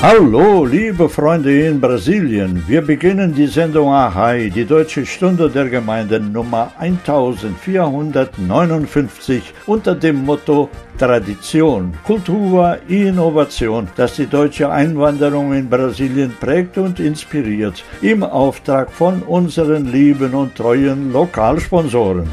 Hallo, liebe Freunde in Brasilien. Wir beginnen die Sendung Ahai, die Deutsche Stunde der Gemeinden Nummer 1459 unter dem Motto Tradition, Kultur, Innovation, das die deutsche Einwanderung in Brasilien prägt und inspiriert, im Auftrag von unseren lieben und treuen Lokalsponsoren.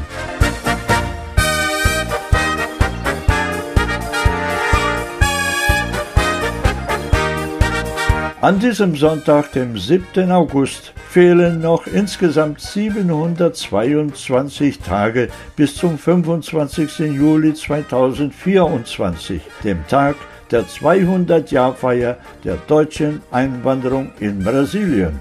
An diesem Sonntag, dem 7. August, fehlen noch insgesamt 722 Tage bis zum 25. Juli 2024, dem Tag der 200-Jahrfeier der deutschen Einwanderung in Brasilien.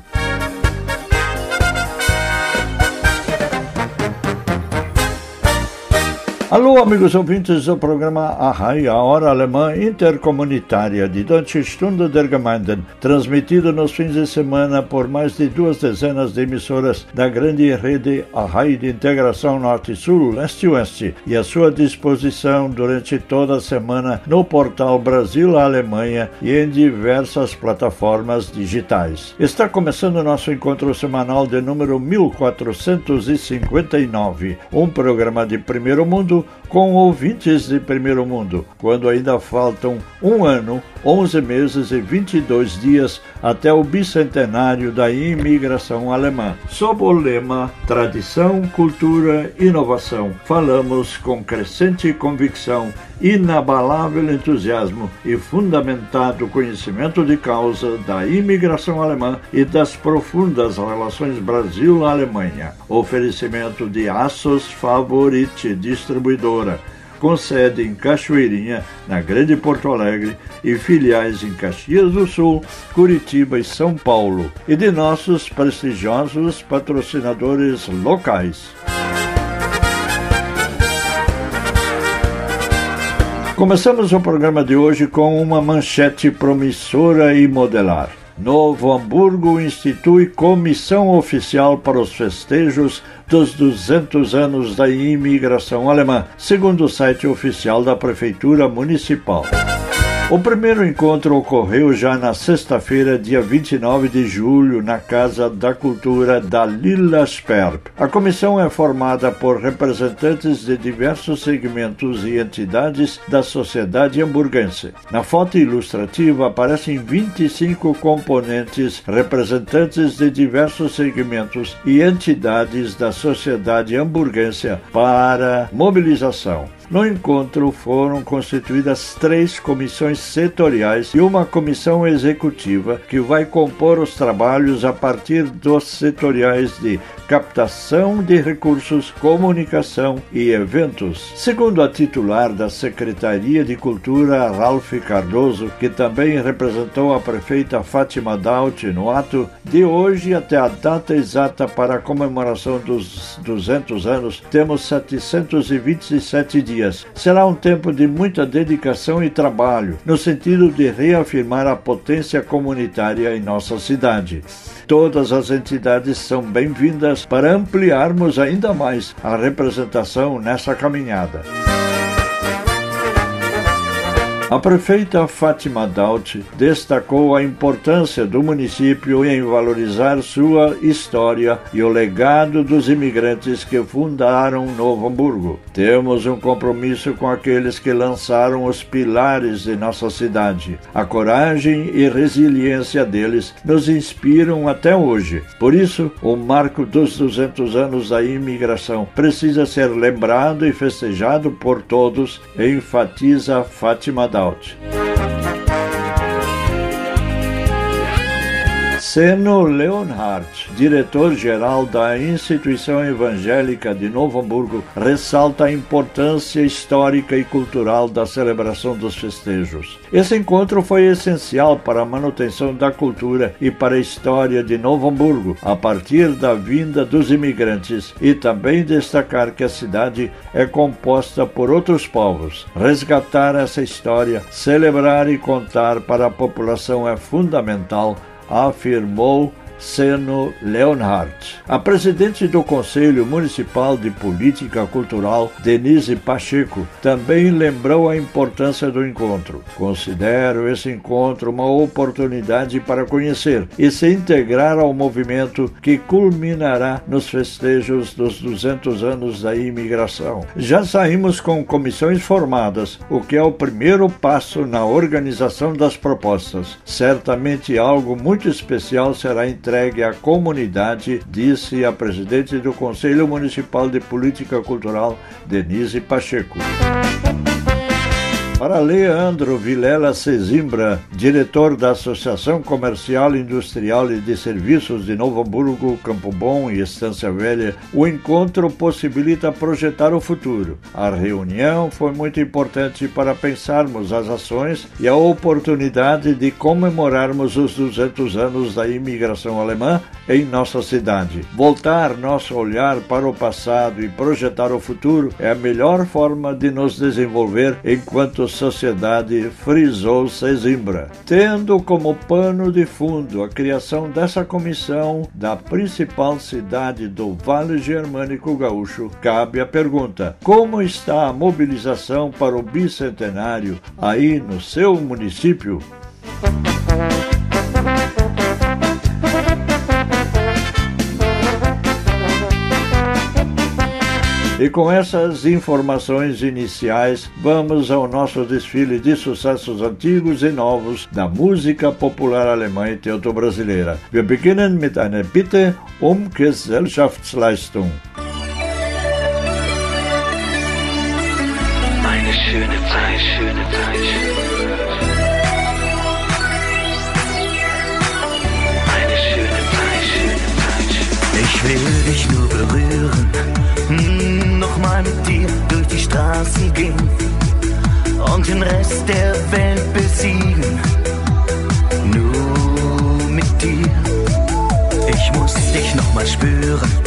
Alô, amigos ouvintes do programa Ahai, a hora alemã intercomunitária de Deutsche Stunde der Gemeinden, transmitido nos fins de semana por mais de duas dezenas de emissoras da grande rede Ahai de integração Norte-Sul, Leste-Oeste, e à sua disposição durante toda a semana no portal Brasil-Alemanha e em diversas plataformas digitais. Está começando nosso encontro semanal de número 1459, um programa de primeiro mundo com ouvintes de primeiro mundo, quando ainda faltam um ano, 11 meses e 22 dias até o bicentenário da imigração alemã. Sob o lema Tradição, Cultura, Inovação, falamos com crescente convicção, inabalável entusiasmo e fundamentado conhecimento de causa da imigração alemã e das profundas relações Brasil-Alemanha. Oferecimento de Assos Favorite Distribuidora com sede em Cachoeirinha, na Grande Porto Alegre, e filiais em Caxias do Sul, Curitiba e São Paulo, e de nossos prestigiosos patrocinadores locais. Começamos o programa de hoje com uma manchete promissora e modelar. Novo Hamburgo institui comissão oficial para os festejos dos 200 anos da imigração alemã, segundo o site oficial da Prefeitura Municipal. O primeiro encontro ocorreu já na sexta-feira, dia 29 de julho, na Casa da Cultura da Lilla Sperb. A comissão é formada por representantes de diversos segmentos e entidades da sociedade hamburguense. Na foto ilustrativa aparecem 25 componentes representantes de diversos segmentos e entidades da sociedade hamburguense para mobilização. No encontro foram constituídas três comissões setoriais e uma comissão executiva que vai compor os trabalhos a partir dos setoriais de captação de recursos, comunicação e eventos. Segundo a titular da Secretaria de Cultura, Ralph Cardoso, que também representou a prefeita Fátima Daut no ato, de hoje até a data exata para a comemoração dos 200 anos, temos 727 dias. Será um tempo de muita dedicação e trabalho, no sentido de reafirmar a potência comunitária em nossa cidade. Todas as entidades são bem-vindas para ampliarmos ainda mais a representação nessa caminhada. A prefeita Fátima Daut destacou a importância do município em valorizar sua história e o legado dos imigrantes que fundaram Novo Hamburgo. Temos um compromisso com aqueles que lançaram os pilares de nossa cidade. A coragem e resiliência deles nos inspiram até hoje. Por isso, o marco dos 200 anos da imigração precisa ser lembrado e festejado por todos, enfatiza Fátima Daut. Seno Leonhardt, diretor-geral da Instituição Evangélica de Novo Hamburgo, ressalta a importância histórica e cultural da celebração dos festejos. Esse encontro foi essencial para a manutenção da cultura e para a história de Novo Hamburgo, a partir da vinda dos imigrantes, e também destacar que a cidade é composta por outros povos. Resgatar essa história, celebrar e contar para a população é fundamental, afirmou Seno Leonhardt. A presidente do Conselho Municipal de Política Cultural, Denise Pacheco, também lembrou a importância do encontro. Considero esse encontro uma oportunidade para conhecer e se integrar ao movimento que culminará nos festejos dos 200 anos da imigração. Já saímos com comissões formadas, o que é o primeiro passo na organização das propostas. Certamente algo muito especial será à comunidade, disse a presidente do Conselho Municipal de Política Cultural, Denise Pacheco. Para Leandro Vilela Cezimbra, diretor da Associação Comercial, Industrial e de Serviços de Novo Hamburgo, Campo Bom e Estância Velha, o encontro possibilita projetar o futuro. A reunião foi muito importante para pensarmos as ações e a oportunidade de comemorarmos os 200 anos da imigração alemã em nossa cidade. Voltar nosso olhar para o passado e projetar o futuro é a melhor forma de nos desenvolver enquanto sociedade, frisou Sesimbra, tendo como pano de fundo a criação dessa comissão da principal cidade do Vale Germânico Gaúcho, cabe a pergunta: como está a mobilização para o bicentenário aí no seu município? E com essas informações iniciais, vamos ao nosso desfile de sucessos antigos e novos da música popular alemã e teuto-brasileira. Wir beginnen mit einer Bitte um Gesellschaftsleistung. Eine schöne Zeit, schöne Zeit, Eine schöne Zeit, schöne Zeit. Ich will Straßen gehen und den Rest der Welt besiegen. Nur mit dir, ich muss dich nochmal spüren.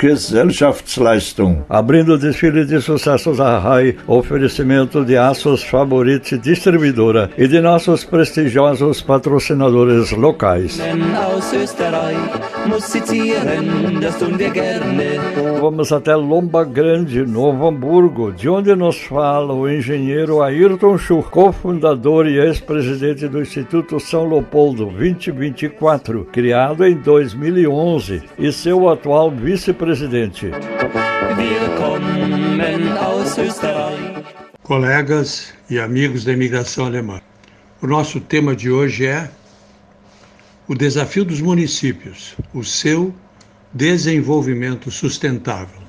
Gesellschaftsleistung. Abrindo o desfile de sucessos da RAI, oferecimento de Aços Favorite Distribuidora e de nossos prestigiosos patrocinadores locais. Vamos até Lomba Grande, Novo Hamburgo, de onde nos fala o engenheiro Ayrton Schuch, cofundador e ex-presidente do Instituto São Leopoldo 2024, criado em 2011, e seu atual vice vice-presidente. Colegas e amigos da imigração alemã, o nosso tema de hoje é o desafio dos municípios, o seu desenvolvimento sustentável.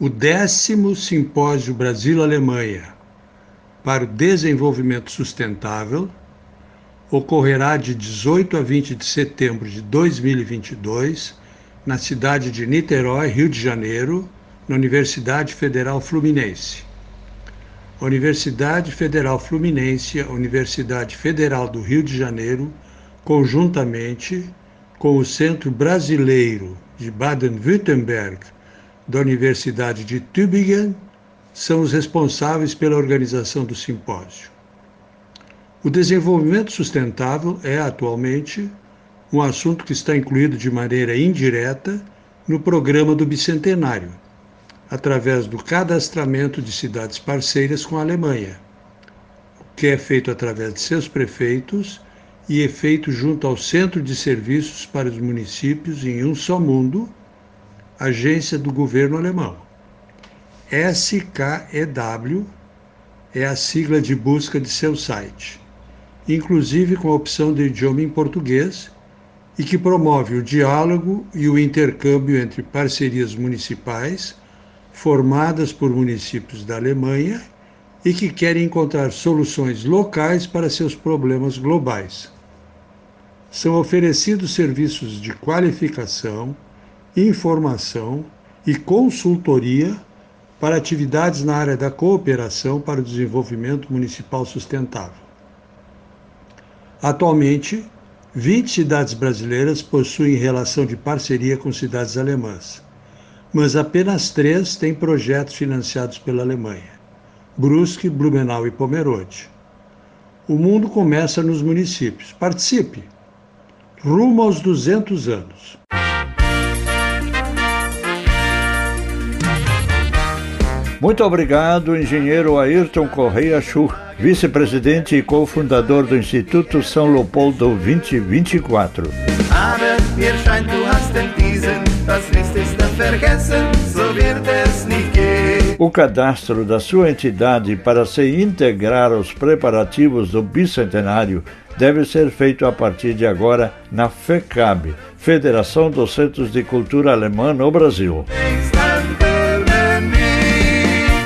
O décimo Simpósio Brasil-Alemanha para o Desenvolvimento Sustentável ocorrerá de 18 a 20 de setembro de 2022 na cidade de Niterói, Rio de Janeiro, na Universidade Federal Fluminense. A Universidade Federal Fluminense, a Universidade Federal do Rio de Janeiro, conjuntamente com o Centro Brasileiro de Baden-Württemberg da Universidade de Tübingen, são os responsáveis pela organização do simpósio. O desenvolvimento sustentável é, atualmente, um assunto que está incluído de maneira indireta no programa do Bicentenário, através do cadastramento de cidades parceiras com a Alemanha, o que é feito através de seus prefeitos e é feito junto ao Centro de Serviços para os Municípios em Um Só Mundo, agência do governo alemão. SKEW é a sigla de busca de seu site, inclusive com a opção de idioma em português e que promove o diálogo e o intercâmbio entre parcerias municipais formadas por municípios da Alemanha e que querem encontrar soluções locais para seus problemas globais. São oferecidos serviços de qualificação, informação e consultoria para atividades na área da cooperação para o desenvolvimento municipal sustentável. Atualmente, 20 cidades brasileiras possuem relação de parceria com cidades alemãs, mas apenas três têm projetos financiados pela Alemanha: Brusque, Blumenau e Pomerode. O mundo começa nos municípios. Participe! Rumo aos 200 anos. Muito obrigado, engenheiro Ayrton Correia Schur, vice-presidente e cofundador do Instituto São Leopoldo 2024. Aber mir scheint, du hast diesen, das Wichtigste vergessen, so wird es nicht gehen. O cadastro da sua entidade para se integrar aos preparativos do bicentenário deve ser feito a partir de agora na FECAB, Federação dos Centros de Cultura Alemã no Brasil.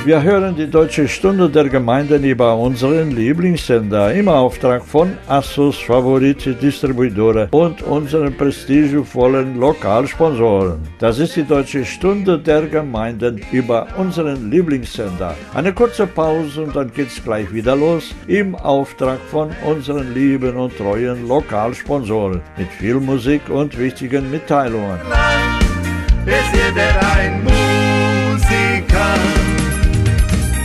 Wir hören die Deutsche Stunde der Gemeinden über unseren Lieblingssender im Auftrag von Assos Favorit Distribuidora und unseren prestigevollen Lokalsponsoren. Das ist die Deutsche Stunde der Gemeinden über unseren Lieblingssender. Eine kurze Pause und dann geht's gleich wieder los im Auftrag von unseren lieben und treuen Lokalsponsoren mit viel Musik und wichtigen Mitteilungen. Ist jeder ein Musiker?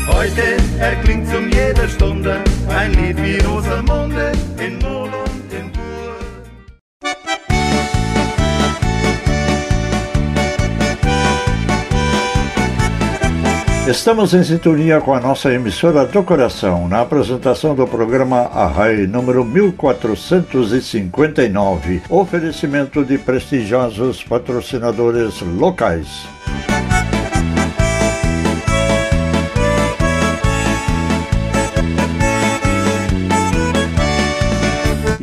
Heute erklingt zum jeder Stunde ein Lied wie Rosamunde in Mol und in. Estamos em sintonia com a nossa emissora do coração na apresentação do programa Arrai número 1459. Oferecimento de prestigiosos patrocinadores locais.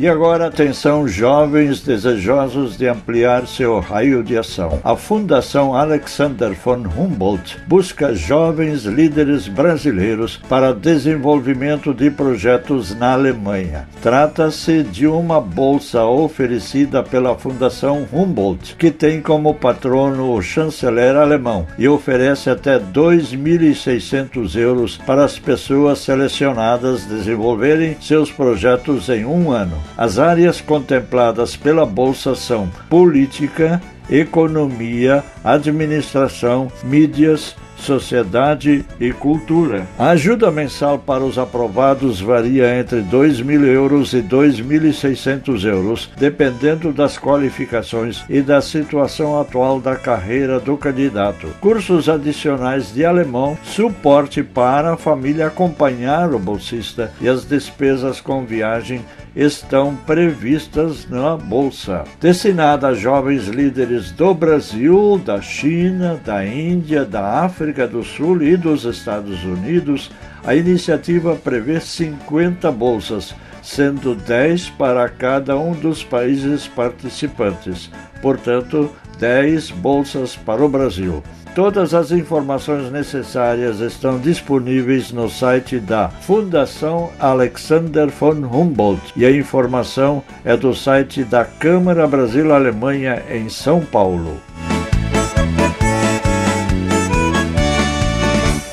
E agora, atenção, jovens desejosos de ampliar seu raio de ação. A Fundação Alexander von Humboldt busca jovens líderes brasileiros para desenvolvimento de projetos na Alemanha. Trata-se de uma bolsa oferecida pela Fundação Humboldt, que tem como patrono o chanceler alemão e oferece até 2.600 euros para as pessoas selecionadas desenvolverem seus projetos em um ano. As áreas contempladas pela Bolsa são política, economia, administração, mídias, sociedade e cultura. A ajuda mensal para os aprovados varia entre 2 mil euros e 2.600 euros, dependendo das qualificações e da situação atual da carreira do candidato. Cursos adicionais de alemão, suporte para a família acompanhar o bolsista e as despesas com viagem estão previstas na Bolsa. Destinada a jovens líderes do Brasil, da China, da Índia, da África do Sul e dos Estados Unidos, a iniciativa prevê 50 bolsas, sendo 10 para cada um dos países participantes. Portanto, 10 bolsas para o Brasil. Todas as informações necessárias estão disponíveis no site da Fundação Alexander von Humboldt e a informação é do site da Câmara Brasil-Alemanha em São Paulo.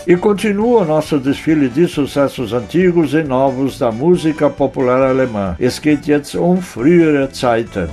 E continua o nosso desfile de sucessos antigos e novos da música popular alemã. Es geht jetzt um frühere Zeiten.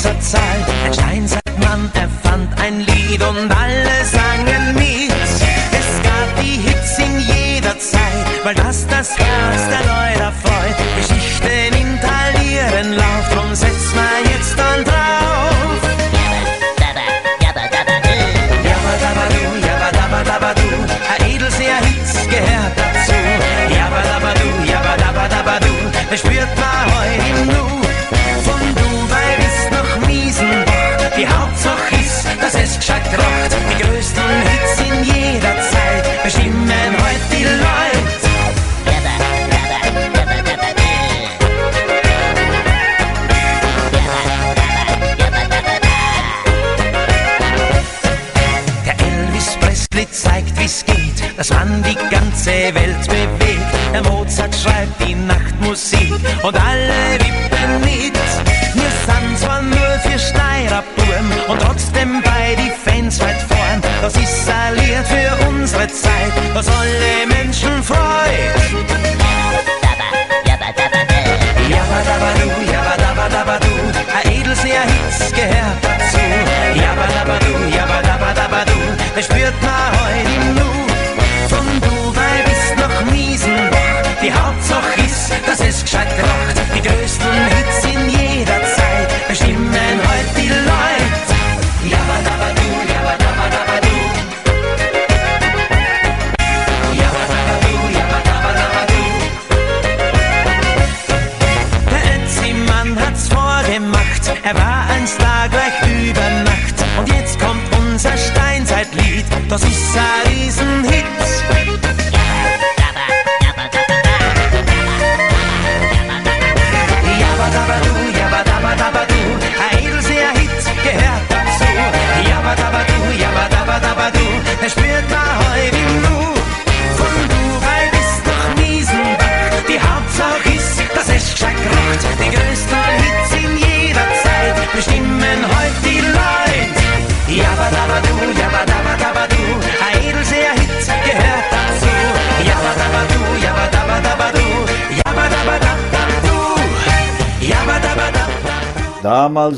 Großer Zeit. Ein Steinzeitmann erfand ein Lied und alle sangen mit. Es gab die Hits in jeder Zeit, weil das das Herz der Leute das spürt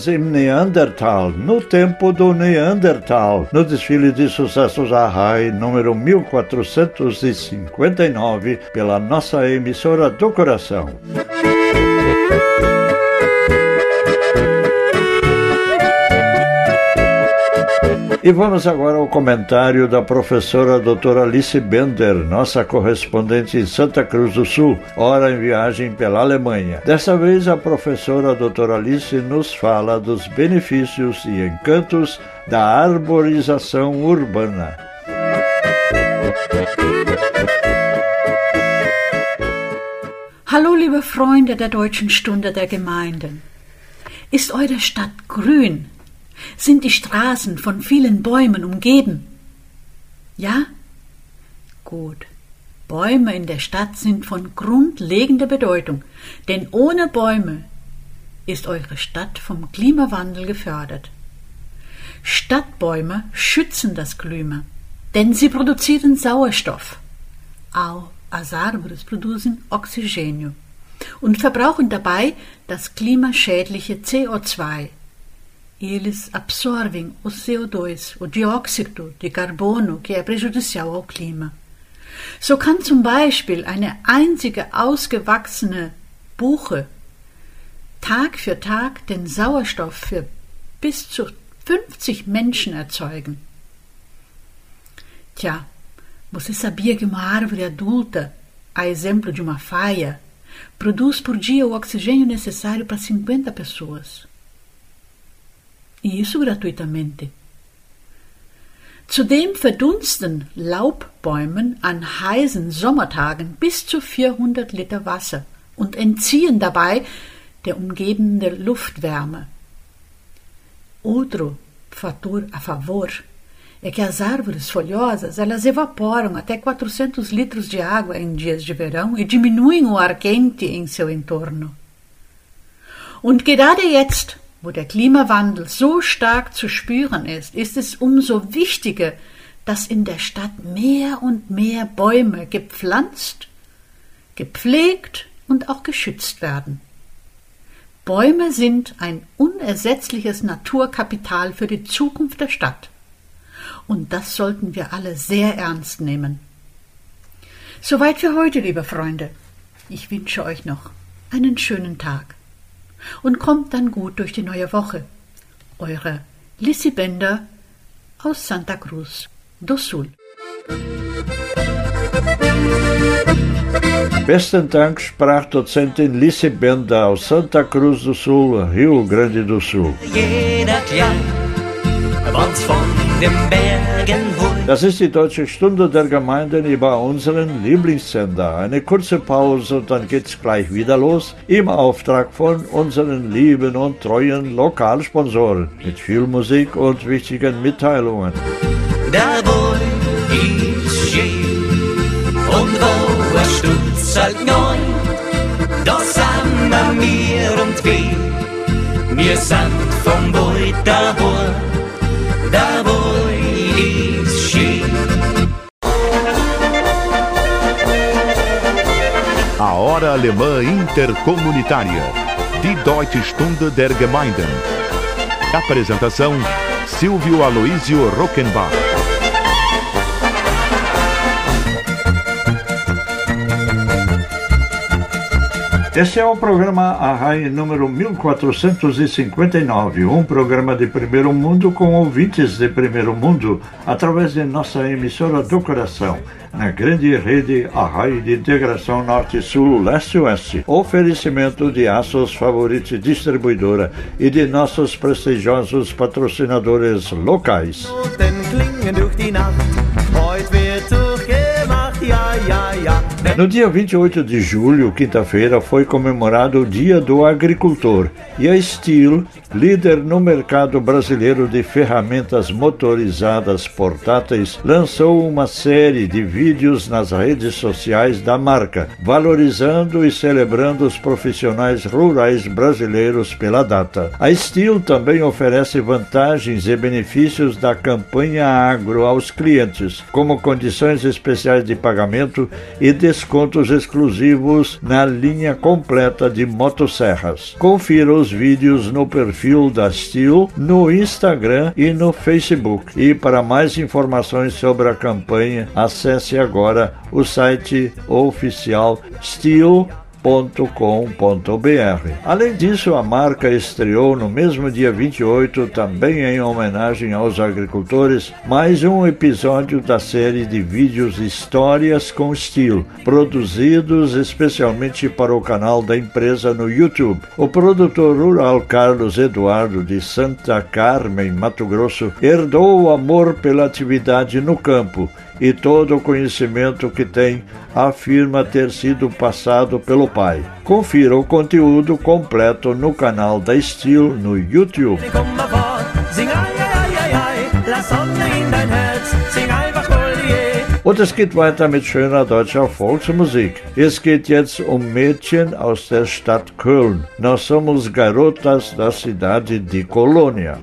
Im Neandertal, no tempo do Neandertal, no desfile de sucessos Arrai, número 1459, pela nossa emissora do coração. E vamos agora ao comentário da professora doutora Alice Bender, nossa correspondente em Santa Cruz do Sul, ora em viagem pela Alemanha. Dessa vez, a professora doutora Alice nos fala dos benefícios e encantos da arborização urbana. Hallo, liebe Freunde der Deutschen Stunde der Gemeinden. Ist eure Stadt grün? Sind die Straßen von vielen Bäumen umgeben? Ja? Gut. Bäume in der Stadt sind von grundlegender Bedeutung, denn ohne Bäume ist eure Stadt vom Klimawandel gefördert. Stadtbäume schützen das Klima, denn sie produzieren Sauerstoff. Auch as árvores produzem oxigênio und verbrauchen dabei das klimaschädliche CO2. Eles absorvem o CO2, o dióxido de carbono, que é prejudicial ao Klima. So kann zum Beispiel eine einzige ausgewachsene Buche Tag für Tag den Sauerstoff für bis zu 50 Menschen erzeugen. Tja, você sabia que uma árvore adulta, a exemplo de uma faia, produz por dia o oxigênio necessário para 50 pessoas? E isso gratuitamente. Zudem verdunsten Laubbäumen an heißen Sommertagen bis zu 400 Liter Wasser und entziehen dabei der umgebende Luftwärme. Outro fator a favor é que as árvores folhosas elas evaporam até 400 litros de água em dias de verão e diminuem o ar quente em seu entorno. Und gerade jetzt, wo der Klimawandel so stark zu spüren ist, ist es umso wichtiger, dass in der Stadt mehr und mehr Bäume gepflanzt, gepflegt und auch geschützt werden. Bäume sind ein unersetzliches Naturkapital für die Zukunft der Stadt. Und das sollten wir alle sehr ernst nehmen. Soweit für heute, liebe Freunde. Ich wünsche euch noch einen schönen Tag und kommt dann gut durch die neue Woche. Eure Lissy Bender aus Santa Cruz do Sul. Besten Dank, Sprachdozentin Lissy Bender aus Santa Cruz do Sul, Rio Grande do Sul. Das ist die Deutsche Stunde der Gemeinden über unseren Lieblingssender. Eine kurze Pause und dann geht's gleich wieder los im Auftrag von unseren lieben und treuen Lokalsponsoren mit viel Musik und wichtigen Mitteilungen. Der Boy ist schön und wo er stutzt halt neu, da sind wir und wir, wir sind vom Boy daheim. da voi Alemã Intercomunitária. Die Deutsche Stunde der Gemeinden. Apresentação: Silvio Aloísio Rockenbach. Esse é o programa Arrai número 1459, um programa de primeiro mundo com ouvintes de primeiro mundo, através de nossa emissora do coração, na grande rede Arrai de integração Norte-Sul, Leste-Oeste. Oferecimento de Aços Favorite Distribuidora e de nossos prestigiosos patrocinadores locais. No dia 28 de julho, quinta-feira, foi comemorado o Dia do Agricultor e a Steel, líder no mercado brasileiro de ferramentas motorizadas portáteis, lançou uma série de vídeos nas redes sociais da marca, valorizando e celebrando os profissionais rurais brasileiros pela data. A Steel também oferece vantagens e benefícios da campanha agro aos clientes, como condições especiais de pagamento e descontos exclusivos na linha completa de motosserras. Confira os vídeos no perfil da Steel no Instagram e no Facebook. E para mais informações sobre a campanha, acesse agora o site oficial Steel com.br. Além disso, a marca estreou no mesmo dia 28, também em homenagem aos agricultores, mais um episódio da série de vídeos Histórias com Estilo, produzidos especialmente para o canal da empresa no YouTube. O produtor rural Carlos Eduardo de Santa Carmen, Mato Grosso, herdou o amor pela atividade no campo e todo o conhecimento que tem afirma ter sido passado pelo pai. Confira o conteúdo completo no canal da Steel no YouTube. Und es geht weiter mit schöner deutscher Volksmusik. Es geht jetzt um Mädchen aus der Stadt Köln. Nós somos garotas da cidade de Colônia.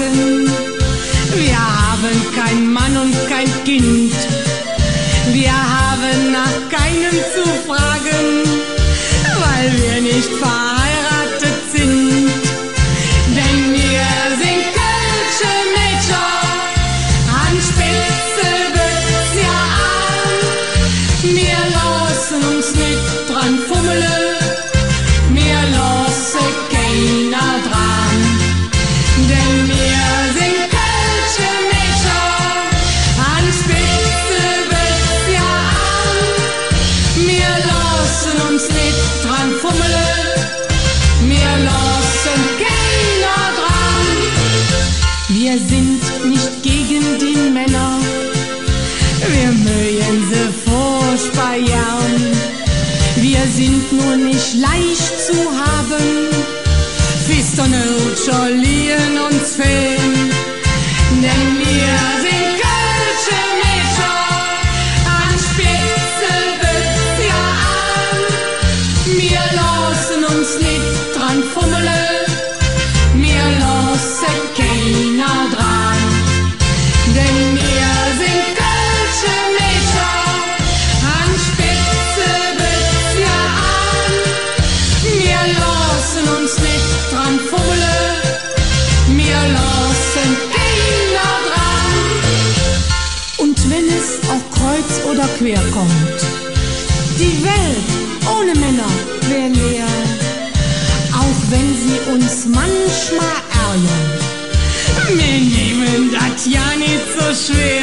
Fragen. Wir haben kein Mann und kein Kind. Wir nur nicht leicht zu haben, fest und lieben uns fehlen, denn wir sind nicht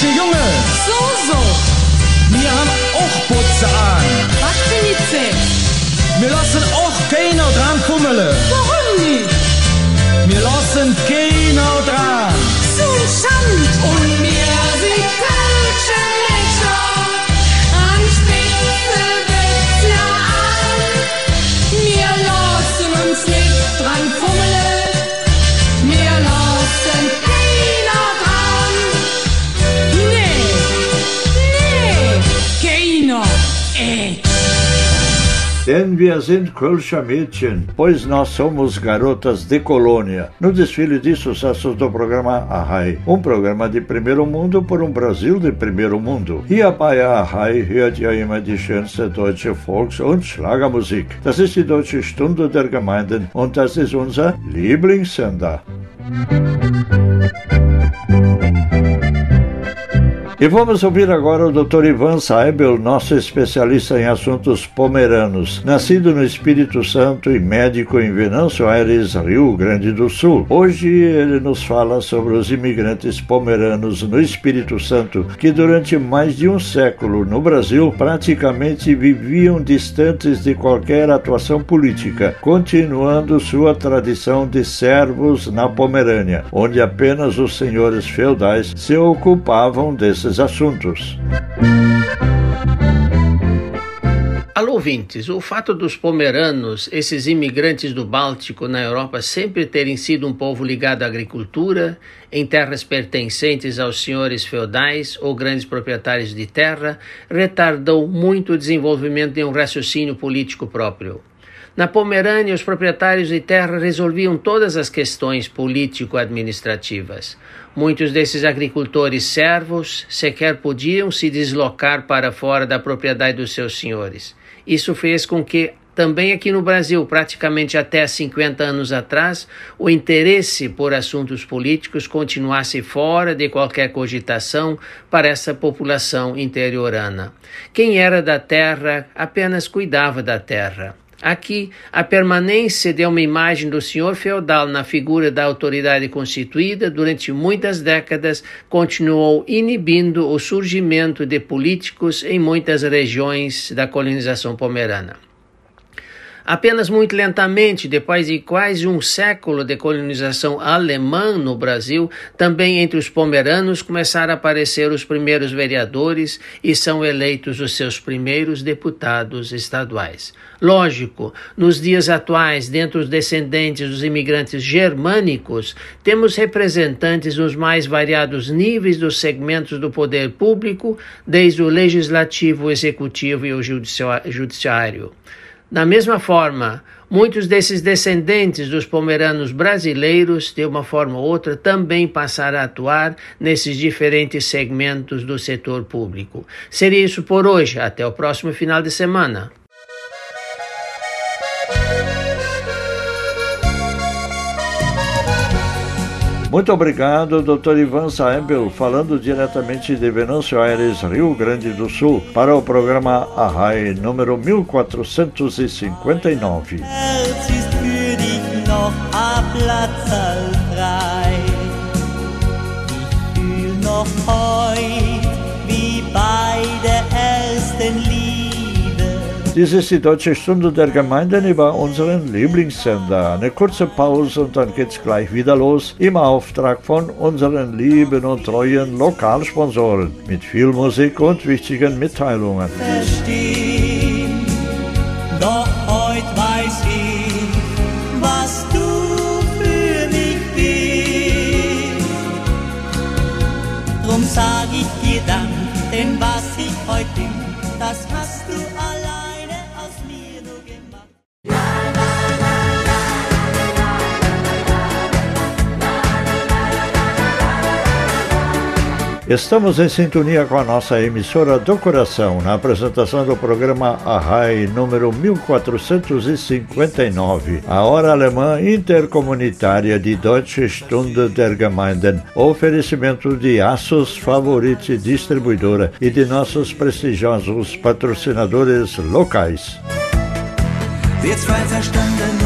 kölsche Junge. So, so, Wir haben auch Putze an. was ich jetzt? Wir lassen auch keiner dran fummeln. Warum nicht? Wir lassen keiner dran. So ein Schand. Und Sind Kölscher Mädchen, pois nós somos garotas de colônia. No desfile de sucessos do programa Arrai, um programa de primeiro mundo por um Brasil de primeiro mundo. Hier bei Arrai hört ihr immer die schönste deutsche Volks- und Schlagermusik. Das ist die Deutsche Stunde der Gemeinden und das ist unser Lieblingssender. E vamos ouvir agora o Dr. Ivan Saibel, nosso especialista em assuntos pomeranos, nascido no Espírito Santo e médico em Venâncio Aires, Rio Grande do Sul. Hoje ele nos fala sobre os imigrantes pomeranos no Espírito Santo, que durante mais de um século no Brasil praticamente viviam distantes de qualquer atuação política, continuando sua tradição de servos na Pomerânia, onde apenas os senhores feudais se ocupavam desses assuntos. Alô, ouvintes, o fato dos pomeranos, esses imigrantes do Báltico na Europa, sempre terem sido um povo ligado à agricultura, em terras pertencentes aos senhores feudais ou grandes proprietários de terra, retardou muito o desenvolvimento de um raciocínio político próprio. Na Pomerânia, os proprietários de terra resolviam todas as questões político-administrativas. Muitos desses agricultores servos sequer podiam se deslocar para fora da propriedade dos seus senhores. Isso fez com que, também aqui no Brasil, praticamente até 50 anos atrás, o interesse por assuntos políticos continuasse fora de qualquer cogitação para essa população interiorana. Quem era da terra apenas cuidava da terra. Aqui, a permanência de uma imagem do senhor feudal na figura da autoridade constituída durante muitas décadas continuou inibindo o surgimento de políticos em muitas regiões da colonização pomerana. Apenas muito lentamente, depois de quase um século de colonização alemã no Brasil, também entre os pomeranos começaram a aparecer os primeiros vereadores e são eleitos os seus primeiros deputados estaduais. Lógico, nos dias atuais, dentre os descendentes dos imigrantes germânicos, temos representantes nos mais variados níveis dos segmentos do poder público, desde o legislativo, o executivo e o judiciário. Da mesma forma, Muitos desses descendentes dos pomeranos brasileiros, de uma forma ou outra, também passaram a atuar nesses diferentes segmentos do setor público. Seria isso por hoje. Até o próximo final de semana. Muito obrigado, Dr. Ivan Saembel, falando diretamente de Venâncio Aires, Rio Grande do Sul, para o programa Arrai número 1459. Herz ist für dich noch ein Platzal frei. Ich fühl noch heut Dies ist die Deutsche Stunde der Gemeinden über unseren Lieblingssender. Eine kurze Pause und dann geht's gleich wieder los im Auftrag von unseren lieben und treuen Lokalsponsoren mit viel Musik und wichtigen Mitteilungen. verstehen. Doch heut weiß ich, was du für mich bist. Drum sag ich Estamos em sintonia com a nossa emissora do coração na apresentação do programa Arrai número 1459, a hora alemã intercomunitária de Deutsche Stunde der Gemeinden, oferecimento de Aços Favorite Distribuidora e de nossos prestigiosos patrocinadores locais. Wir zwei verstanden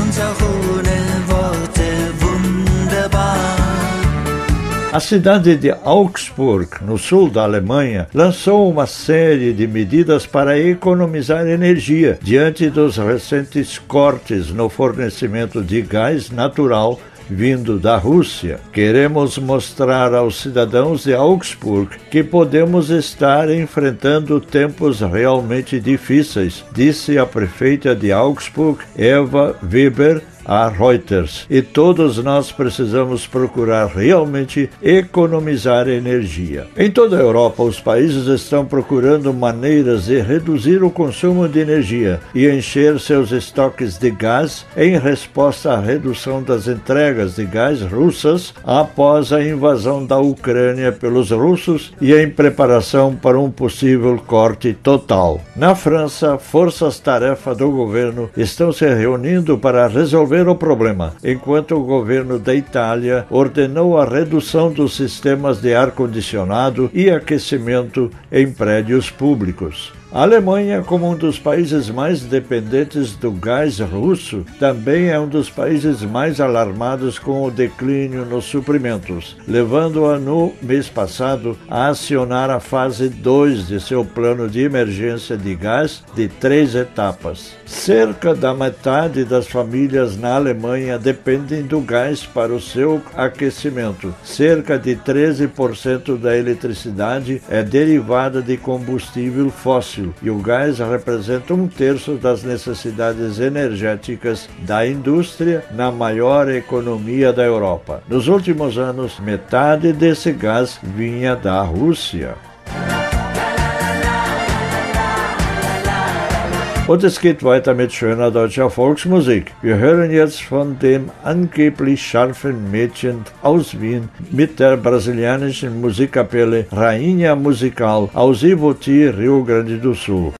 A cidade de Augsburg, no sul da Alemanha, lançou uma série de medidas para economizar energia diante dos recentes cortes no fornecimento de gás natural vindo da Rússia. Queremos mostrar aos cidadãos de Augsburg que podemos estar enfrentando tempos realmente difíceis, disse a prefeita de Augsburg, Eva Weber, a Reuters. E todos nós precisamos procurar realmente economizar energia. Em toda a Europa, os países estão procurando maneiras de reduzir o consumo de energia e encher seus estoques de gás em resposta à redução das entregas de gás russas após a invasão da Ucrânia pelos russos e em preparação para um possível corte total. Na França, forças-tarefa do governo estão se reunindo para resolver o problema, enquanto o governo da Itália ordenou a redução dos sistemas de ar-condicionado e aquecimento em prédios públicos. A Alemanha, como um dos países mais dependentes do gás russo, também é um dos países mais alarmados com o declínio nos suprimentos, levando-a no mês passado a acionar a fase 2 de seu plano de emergência de gás de três etapas. Cerca da metade das famílias na Alemanha dependem do gás para o seu aquecimento. Cerca de 13% da eletricidade é derivada de combustível fóssil e o gás representa um terço das necessidades energéticas da indústria na maior economia da Europa. Nos últimos anos, metade desse gás vinha da Rússia. Und es geht weiter mit schöner deutscher Volksmusik. Wir hören jetzt von dem angeblich scharfen Mädchen aus Wien mit der brasilianischen Musikkapelle Rainha Musical aus Ivoti, Rio Grande do Sul.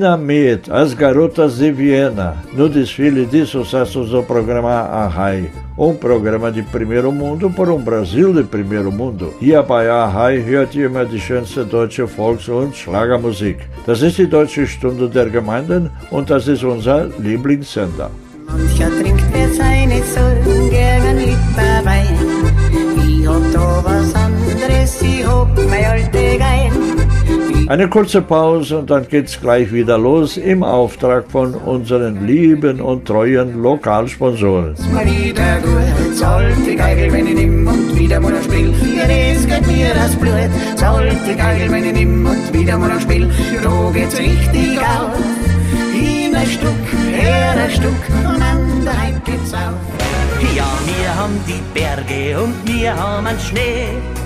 Divinamente, as garotas de Viena, no desfile de sucessos do programa Arrai, um programa de primeiro mundo por um Brasil de primeiro mundo. Hier bei Arrai hört ihr immer die schönste deutsche Volks- und Schlagermusik. Das ist die Deutsche Stunde der Gemeinden und das ist unser Lieblingssender. Mancher trinkt wer seine Sorgen gern Wein. Eine kurze Pause und dann geht's gleich wieder los im Auftrag von unseren lieben und treuen Lokalsponsoren. Mal wieder gut, sollte Geigel, wenn ich nimm und wieder mal ein Spiel. Ja, das geht mir das Blut, sollte Geigel, wenn ich nimm und wieder mal ein Spiel. Da geht's richtig auf, in ein Stück, her ein Stück, und an der Heim geht's auf. Ja, wir haben die Berge und wir haben Schnee.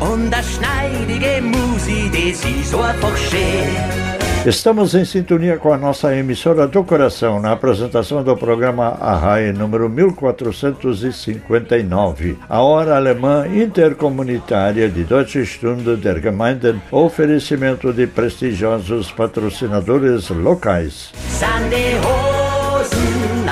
Und das schneidige Musi, das ist einfach schön. Estamos em sintonia com a nossa emissora do coração na apresentação do programa Arrai número 1459, a hora alemã intercomunitária de Deutsche Stunde der Gemeinden, oferecimento de prestigiosos patrocinadores locais. Sind die Hosen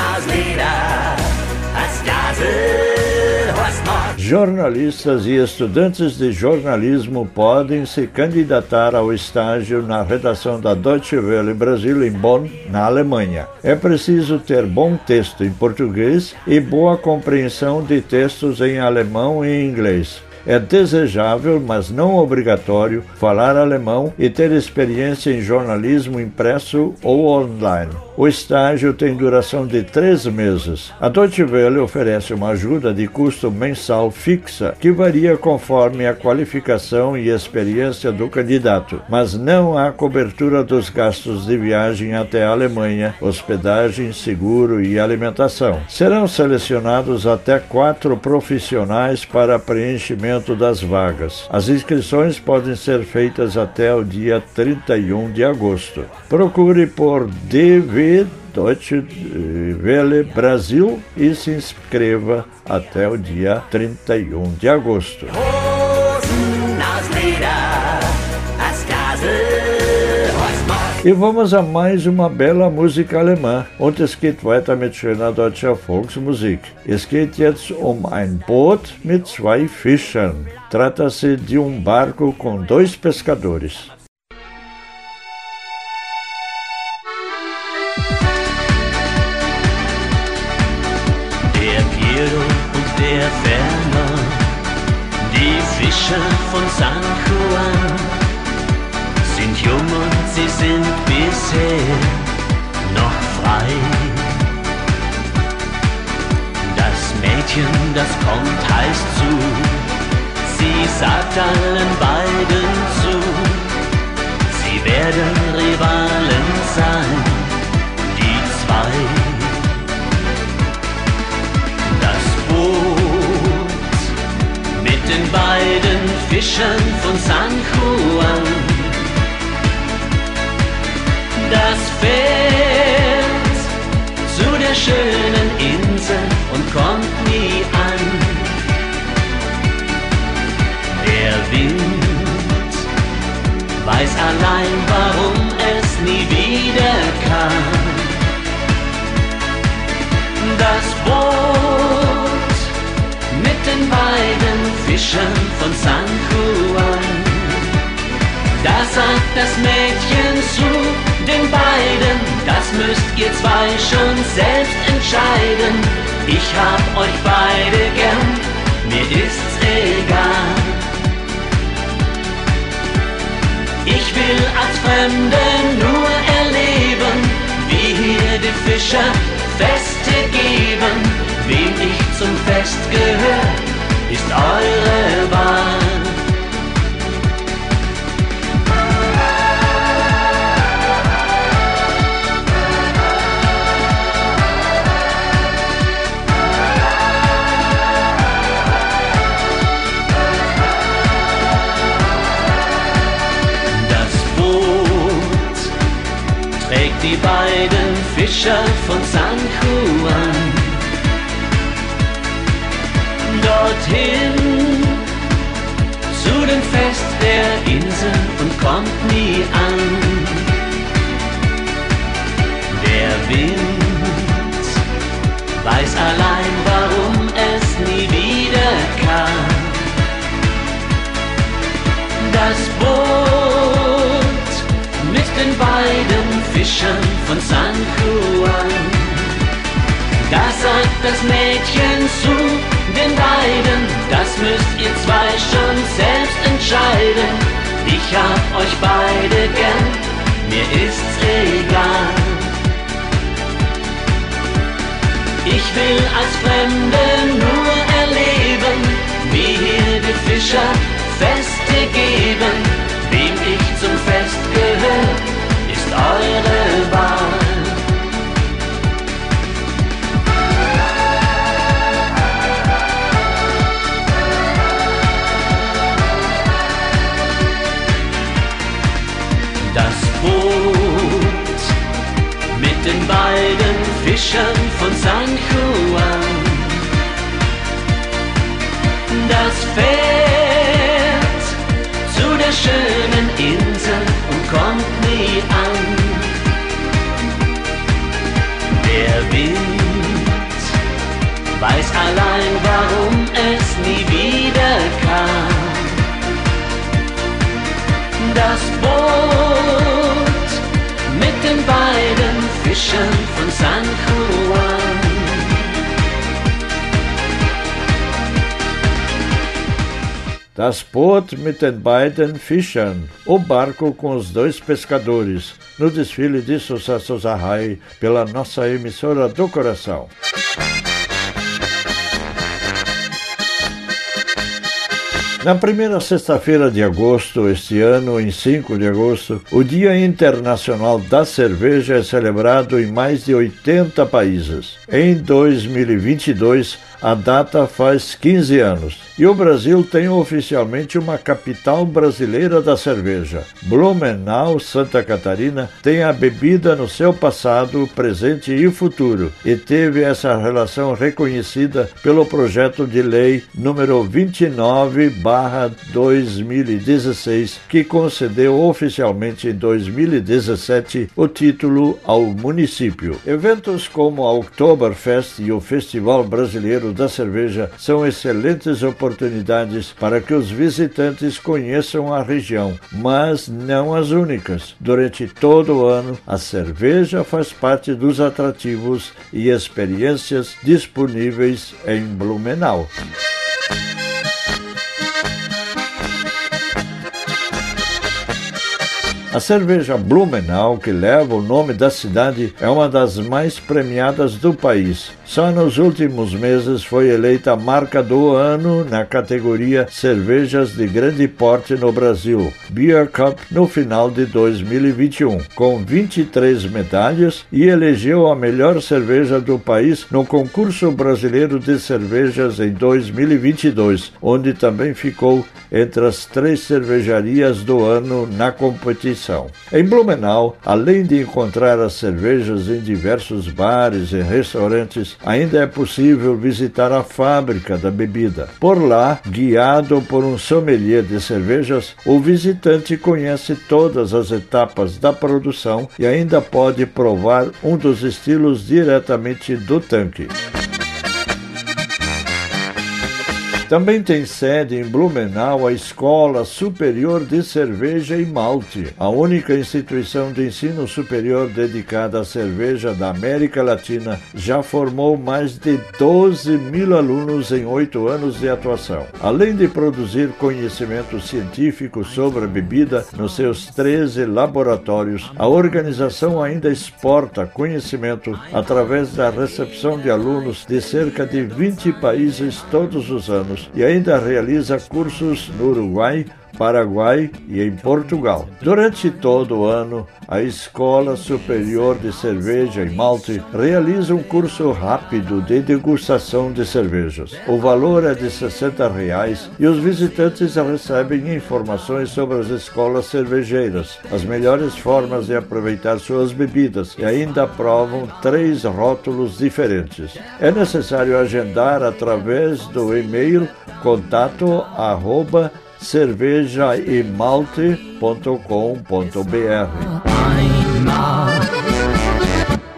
Jornalistas e estudantes de jornalismo podem se candidatar ao estágio na redação da Deutsche Welle Brasil em Bonn, na Alemanha. É preciso ter bom texto em português e boa compreensão de textos em alemão e inglês. É desejável, mas não obrigatório, falar alemão e ter experiência em jornalismo impresso ou online. O estágio tem duração de três meses. A Deutsche Welle oferece uma ajuda de custo mensal fixa que varia conforme a qualificação e experiência do candidato, mas não há cobertura dos gastos de viagem até a Alemanha, hospedagem, seguro e alimentação. Serão selecionados até quatro profissionais para preenchimento das vagas. As inscrições podem ser feitas até o dia 31 de agosto. Procure por DV Deutsche Welle Brasil e se inscreva até o dia 31 de agosto. E vamos a mais uma bela música alemã. Und es geht weiter mit schöner deutscher Volksmusik. Es geht jetzt um ein Boot mit zwei Fischern. Trata-se de um barco com dois pescadores. Sagt allen beiden zu, sie werden Rivalen sein, die zwei. Das Boot mit den beiden Fischern von San Juan das fährt zu der schönen Insel und kommt weiß allein, warum es nie wieder kam. Das Boot mit den beiden Fischern von San Juan. Da sagt das Mädchen zu den beiden, das müsst ihr zwei schon selbst entscheiden. Ich hab euch beide gern, mir ist's egal. Will als Fremde nur erleben, wie hier die Fischer Feste geben. Fischer von San Juan dorthin zu dem Fest der Insel und kommt nie an. Der Wind weiß allein, von San Juan. Da sagt das Mädchen zu den beiden, das müsst ihr zwei schon selbst entscheiden. Ich hab euch beide gern, mir ist's egal. Ich will als Fremde nur erleben, wie hier die Fischer Feste geben. Wem ich zum Fest gehör, ist Das Boot mit den beiden Fischern von San Juan. Das fährt zu der schönen Insel und kommt nie an. Der Wind weiß allein, warum es nie wieder Das Boot mit den beiden Fischern, o barco com os dois pescadores, no desfile de sucessos a RAI pela nossa emissora do coração. Na primeira sexta-feira de agosto, este ano, em 5 de agosto, o Dia Internacional da Cerveja é celebrado em mais de 80 países. Em 2022, a data faz 15 anos e o Brasil tem oficialmente uma capital brasileira da cerveja. Blumenau, Santa Catarina, tem a bebida no seu passado, presente e futuro e teve essa relação reconhecida pelo projeto de lei número 29/2016, que concedeu oficialmente em 2017 o título ao município. Eventos como a Oktoberfest e o Festival Brasileiro da Cerveja são excelentes oportunidades para que os visitantes conheçam a região, mas não as únicas. Durante todo o ano, a cerveja faz parte dos atrativos e experiências disponíveis em Blumenau. A cerveja Blumenau, que leva o nome da cidade, é uma das mais premiadas do país. Só nos últimos meses foi eleita marca do ano na categoria Cervejas de Grande Porte no Brasil, Beer Cup, no final de 2021, com 23 medalhas e elegeu a melhor cerveja do país no concurso brasileiro de cervejas em 2022, onde também ficou entre as três cervejarias do ano na competição. Em Blumenau, além de encontrar as cervejas em diversos bares e restaurantes, ainda é possível visitar a fábrica da bebida. Por lá, guiado por um sommelier de cervejas, o visitante conhece todas as etapas da produção e ainda pode provar um dos estilos diretamente do tanque. Também tem sede em Blumenau a Escola Superior de Cerveja e Malte, a única instituição de ensino superior dedicada à cerveja da América Latina. Já formou mais de 12 mil alunos em oito anos de atuação. Além de produzir conhecimento científico sobre a bebida nos seus 13 laboratórios, a organização ainda exporta conhecimento através da recepção de alunos de cerca de 20 países todos os anos e ainda realiza cursos no Uruguai, Paraguai e em Portugal. Durante todo o ano, a Escola Superior de Cerveja e Malte realiza um curso rápido de degustação de cervejas. O valor é de 60 reais e os visitantes recebem informações sobre as escolas cervejeiras, as melhores formas de aproveitar suas bebidas e ainda provam três rótulos diferentes. É necessário agendar através do e-mail contato arroba cervejaemalte.com.br.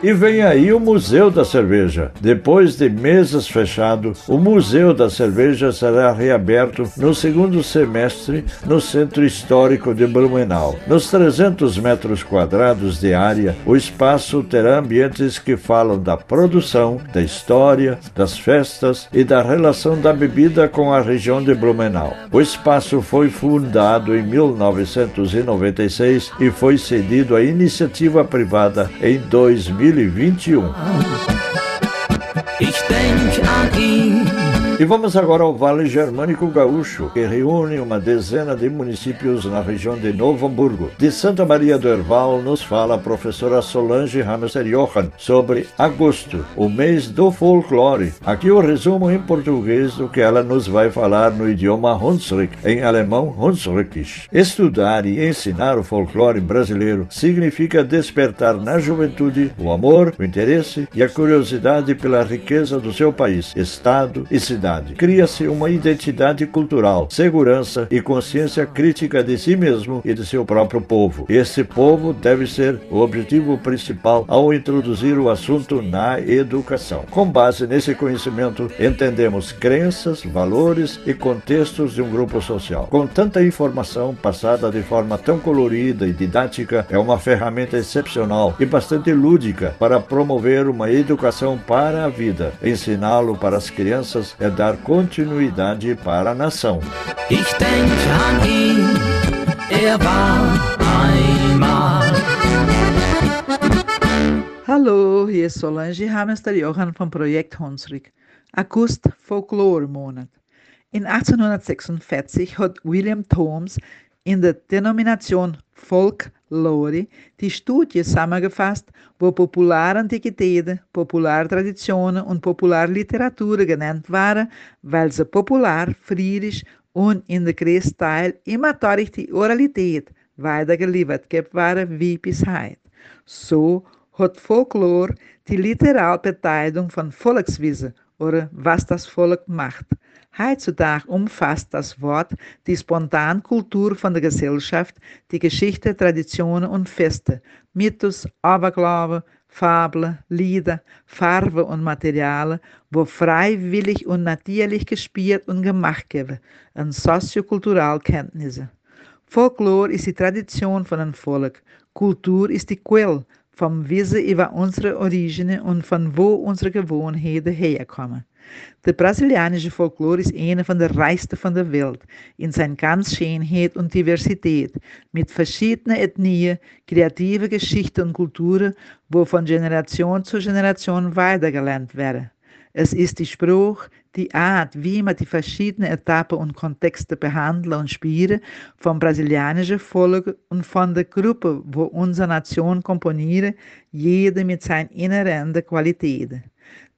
E vem aí o Museu da Cerveja. Depois de meses fechado, o Museu da Cerveja será reaberto no segundo semestre no Centro Histórico de Blumenau. Nos 300 metros quadrados de área, o espaço terá ambientes que falam da produção, da história, das festas e da relação da bebida com a região de Blumenau. O espaço foi fundado em 1996 e foi cedido à iniciativa privada em 2000 2021. E vamos agora ao Vale Germânico Gaúcho, que reúne uma dezena de municípios na região de Novo Hamburgo. De Santa Maria do Herval nos fala a professora Solange Hamster Johann sobre agosto, o mês do folclore. Aqui o resumo em português do que ela nos vai falar no idioma Hunsrück, em alemão Hunsrückisch. Estudar e ensinar o folclore brasileiro significa despertar na juventude o amor, o interesse e a curiosidade pela riqueza do seu país, estado e cidade Cria-se uma identidade cultural, segurança e consciência crítica de si mesmo e de seu próprio povo. Esse povo deve ser o objetivo principal ao introduzir o assunto na educação. Com base nesse conhecimento, entendemos crenças, valores e contextos de um grupo social. Com tanta informação passada de forma tão colorida e didática, é uma ferramenta excepcional e bastante lúdica para promover uma educação para a vida. Ensiná-lo para as crianças é dar continuidade para a nação. Ich denke an ihn, er war einmal. Hallo, hier ist Solange Hamester Johann vom Projekt Hunsrück. August Folklore-Monat. In 1846 hat William Thoms in der Denomination Folklore die Studie zusammengefasst, wo Popularantiquitäten, Populartraditionen und Popularliteratur genannt waren, weil sie popular, friedlich und in der größten Teil immer durch die Oralität weitergeliefert waren wie bis heute. So hat Folklore die Literalbeteiligung von Volkswissen oder was das Volk macht. Heutzutage umfasst das Wort die Spontankultur von der Gesellschaft, die Geschichte, Traditionen und Feste, Mythos, Aberglaube, Fabeln, Lieder, Farben und Materialien, wo freiwillig und natürlich gespielt und gemacht werden, und soziokulturelle Kenntnisse. Folklore ist die Tradition von einem Volk. Kultur ist die Quelle vom Wissen über unsere Origine und von wo unsere Gewohnheiten herkommen. De Brasilianische folklore is een van de rijkste van de wereld, in zijn ganz Schönheit und Diversität, mit verschiedenen Ethnien, kreative Geschichten und Kulturen, wo von Generation zu Generation weitergelernt werden. Es ist die Spruch, die Art, wie man die verschiedenen Etappen und Kontexte behandeln und spielen, vom brasilianischen Volk und von der Gruppe, wo unsere Nation komponieren, jede mit seinen inhärenten Qualitäten.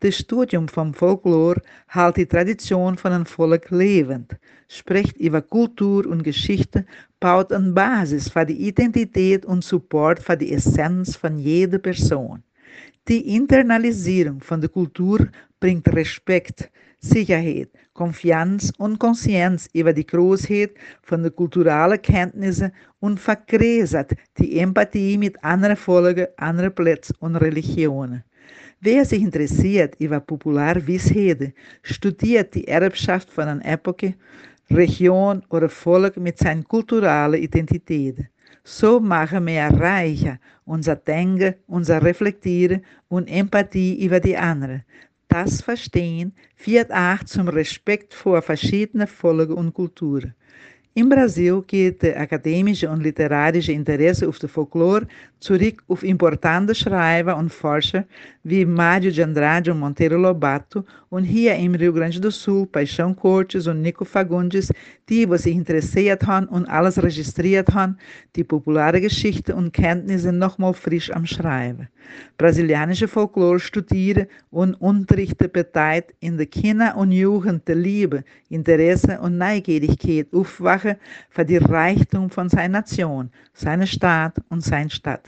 Das Studium vom Folklore hält die Tradition von einem Volk lebend, spricht über Kultur und Geschichte, baut eine Basis für die Identität und Support für die Essenz von jeder Person. Die Internalisierung von der Kultur bringt Respekt, Sicherheit, Konfianz und Conscienz über die Großheit von den kulturellen Kenntnissen und vergrößert die Empathie mit anderen Völkern, anderen Plätzen und Religionen. Wer sich interessiert über Popularwissenheit, studiert die Erbschaft von einer Epoche, Region oder Volk mit seiner kulturellen Identität. So machen wir reicher unser Denken, unser Reflektieren und Empathie über die anderen. Das Verstehen führt auch zum Respekt vor verschiedenen Völkern und Kulturen. Im Brasil geht der akademische und literarische Interesse auf der Folklore zurück auf importante Schreiber und Forscher wie Mário de Andrade und Monteiro Lobato und hier im Rio Grande do Sul Paixão Cortes und Nico Fagundes, die, was sich interessiert haben und alles registriert haben, die populare Geschichte und Kenntnisse nochmal frisch am Schreiben. Brasilianische Folklore studieren und Unterrichte beteiligt in der Kinder und Jugend der Liebe, Interesse und Neugierigkeit aufwachen für die Reichtum von seiner Nation, seiner Staat und seiner Stadt.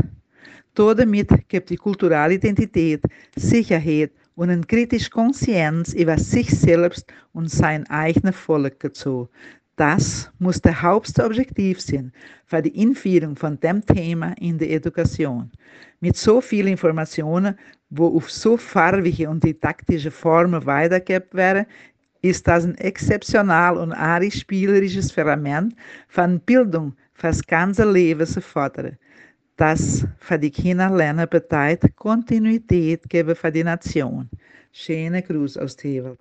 Damit gibt die kulturelle Identität, Sicherheit und eine kritische Conscienz über sich selbst und sein eigenes Volk dazu. Das muss der Hauptobjektiv sein für die Einführung von dem Thema in der Education. Mit so vielen Informationen, wo auf so farbige und didaktische Formen weitergegeben werden, ist das ein exceptional und arisch spielerisches Ferment von Bildung für das ganze Leben zu fordern. Das für die Kinder lernen bedeutet Kontinuität geben für die Nation. Schöne Gruß aus Tevel.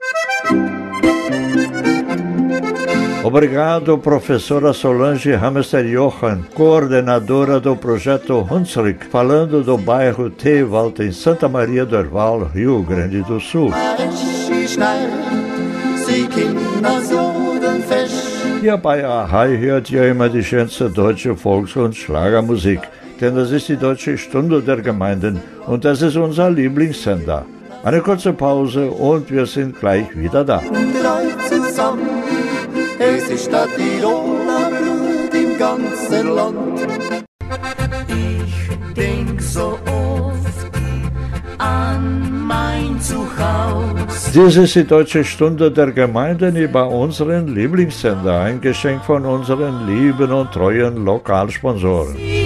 Obrigado, professora Solange Hamster Johan, coordenadora do projeto Hunsrück, falando do bairro Tewald, em Santa Maria do Herval, Rio Grande do Sul. Hier bei Ahai hört ihr immer die schönste deutsche Volks- und Schlagermusik, denn das ist die Deutsche Stunde der Gemeinden und das ist unser Lieblingssender. Eine kurze Pause und wir sind gleich wieder da. zusammen. Es ist Stadt Tiroler Blut im ganzen Land. Ich denk so oft an mein Zuhause. Dies ist die Deutsche Stunde der Gemeinden über unseren Lieblingssender, ein Geschenk von unseren lieben und treuen Lokalsponsoren. Die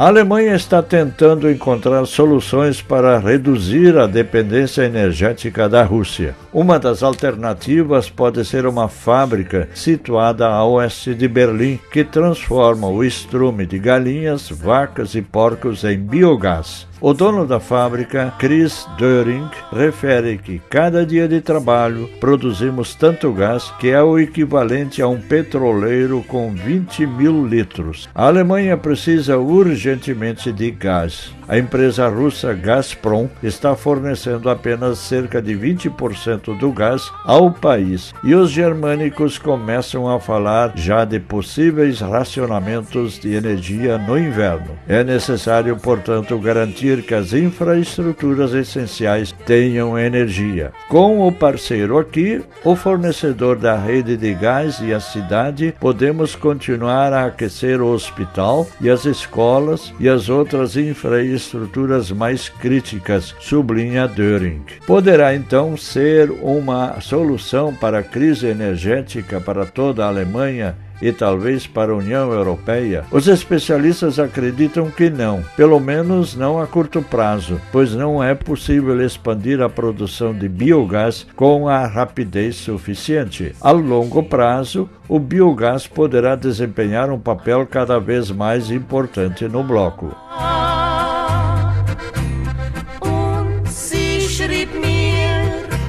A Alemanha está tentando encontrar soluções para reduzir a dependência energética da Rússia. Uma das alternativas pode ser uma fábrica situada a oeste de Berlim que transforma o estrume de galinhas, vacas e porcos em biogás. O dono da fábrica, Chris Döring, refere que cada dia de trabalho produzimos tanto gás que é o equivalente a um petroleiro com 20 mil litros. A Alemanha precisa urgentemente de gás. A empresa russa Gazprom está fornecendo apenas cerca de 20% do gás ao país e os germânicos começam a falar já de possíveis racionamentos de energia no inverno. É necessário, portanto, garantir que as infraestruturas essenciais tenham energia. Com o parceiro aqui, o fornecedor da rede de gás e a cidade, podemos continuar a aquecer o hospital e as escolas e as outras infraestruturas estruturas mais críticas, sublinha Döring. Poderá então ser uma solução para a crise energética para toda a Alemanha e talvez para a União Europeia? Os especialistas acreditam que não, pelo menos não a curto prazo, pois não é possível expandir a produção de biogás com a rapidez suficiente. A longo prazo, o biogás poderá desempenhar um papel cada vez mais importante no bloco.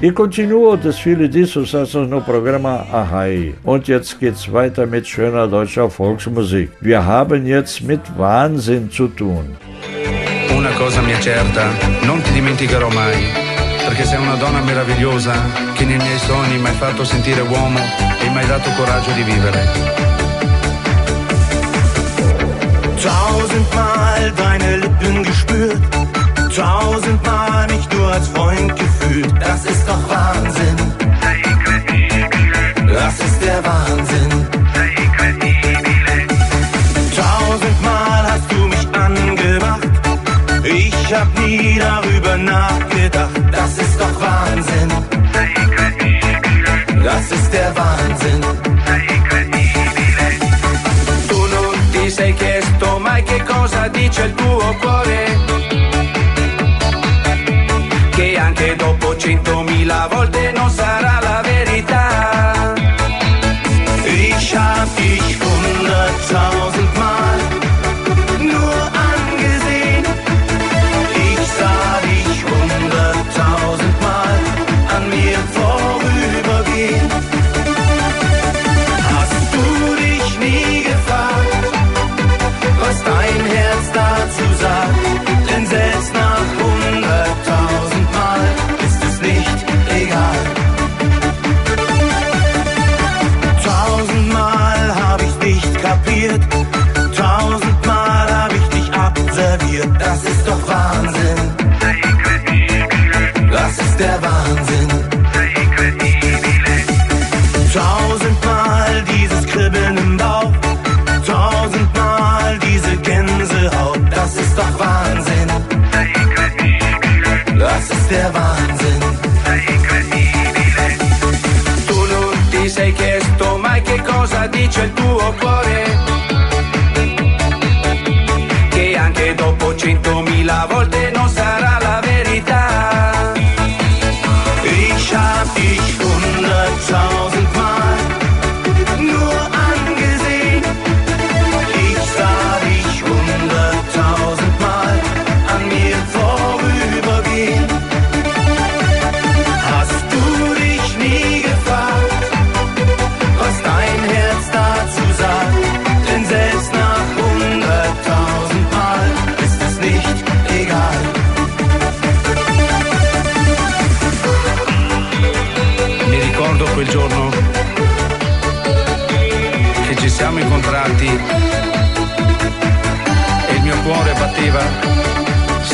E continua o desfile de sucessos no programa Ahai. Und jetzt geht's weiter mit schöner deutscher Volksmusik. Wir haben jetzt mit Wahnsinn zu tun. Una cosa mi è certa, non ti dimenticherò mai, perché sei una donna meravigliosa che nei miei sogni mi hai fatto sentire uomo e mi hai dato coraggio di vivere. Tausendmal deine Lippen gespürt, tausendmal mich nur als Freund gefühlt. Das ist doch Wahnsinn. Das ist der Wahnsinn. Tausendmal hast du mich angemacht. Ich hab nie darüber nachgedacht. Das ist doch Wahnsinn. Das ist der Wahnsinn. Tu non ti sei che cosa dice il tuo cuore?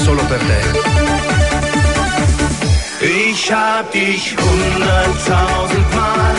Solo per te. Ich hab dich hunderttausendmal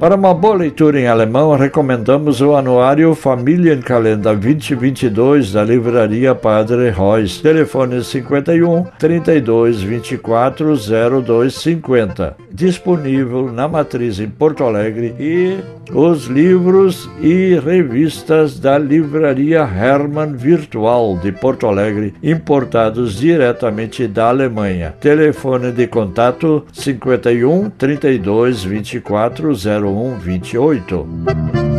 Para uma boa leitura em alemão, recomendamos o anuário Familienkalender 2022 da livraria Padre Reus. Telefone 51 32 24 0250. Disponível na matriz em Porto Alegre e os livros e revistas da livraria Hermann Virtual de Porto Alegre, importados diretamente da Alemanha. Telefone de contato 51 32 24 01 28.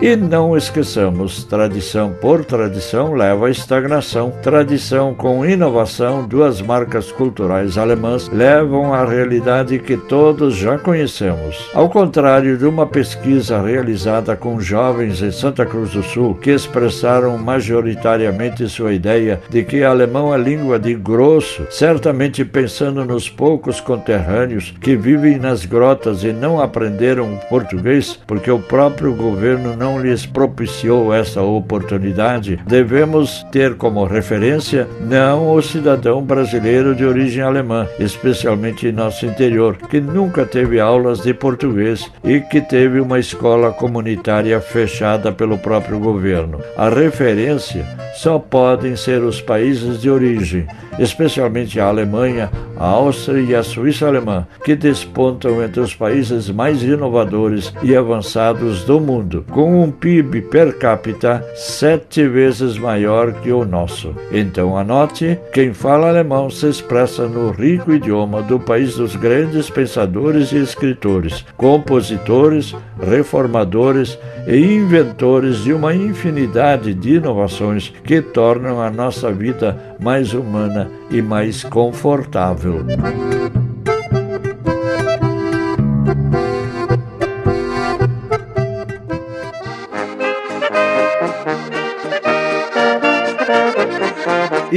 E não esqueçamos, tradição por tradição leva à estagnação. Tradição com inovação, duas marcas culturais alemãs levam à realidade que todos já conhecemos. Ao contrário de uma pesquisa realizada com jovens em Santa Cruz do Sul, que expressaram majoritariamente sua ideia de que alemão é língua de grosso, certamente pensando nos poucos conterrâneos que vivem nas grotas e não aprenderam português porque o próprio governo não não lhes propiciou essa oportunidade, devemos ter como referência não o cidadão brasileiro de origem alemã, especialmente em nosso interior, que nunca teve aulas de português e que teve uma escola comunitária fechada pelo próprio governo. A referência só podem ser os países de origem, especialmente a Alemanha, a Áustria e a Suíça alemã, que despontam entre os países mais inovadores e avançados do mundo, com um PIB per capita sete vezes maior que o nosso. Então anote: quem fala alemão se expressa no rico idioma do país dos grandes pensadores e escritores, compositores, reformadores e inventores de uma infinidade de inovações que tornam a nossa vida mais humana e mais confortável.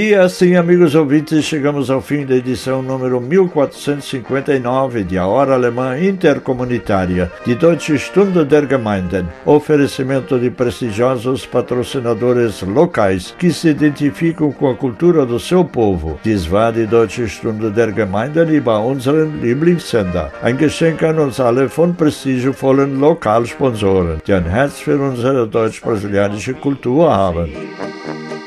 E assim, amigos ouvintes, chegamos ao fim da edição número 1459 de A Hora Alemã Intercomunitária de Deutsche Stunde der Gemeinden, oferecimento de prestigiosos patrocinadores locais que se identificam com a cultura do seu povo. Dies war die Deutsche Stunde der Gemeinden über unseren Lieblingssender. Ein Geschenk an uns alle von prestigiovollen Lokalsponsoren, die ein Herz für unsere deutsch-brasilianische Kultur haben.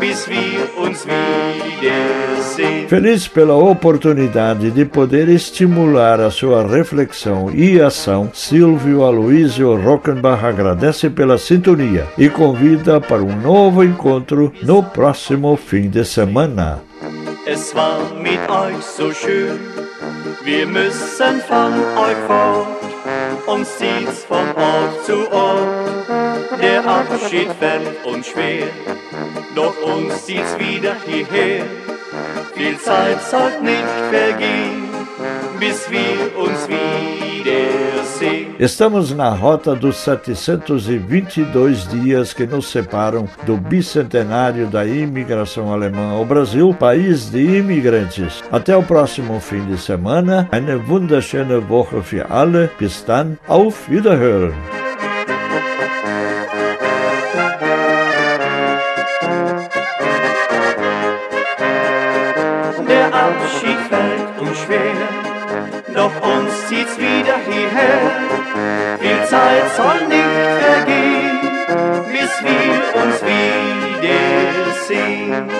bis wir uns wiedersehen. Feliz pela oportunidade de poder estimular a sua reflexão e ação, Silvio Aloísio Rockenbach agradece pela sintonia e convida para um novo encontro no próximo fim de semana. Es war mit euch so schön, wir müssen von euch fort, uns zieht's von Ort zu Ort. Der Abschied fällt uns schwer, doch uns zieht's wieder hierher. Viel Zeit soll nicht vergehen, bis wir uns wiedersehen. Estamos na rota dos 722 dias que nos separam do bicentenário da imigração alemã ao Brasil, país de imigrantes. Até o próximo fim de semana. Eine wunderschöne Woche für alle. Bis dann. Auf Wiederhören. Zieht's wieder hierher. Viel Zeit soll nicht vergehen, bis wir uns wiedersehen.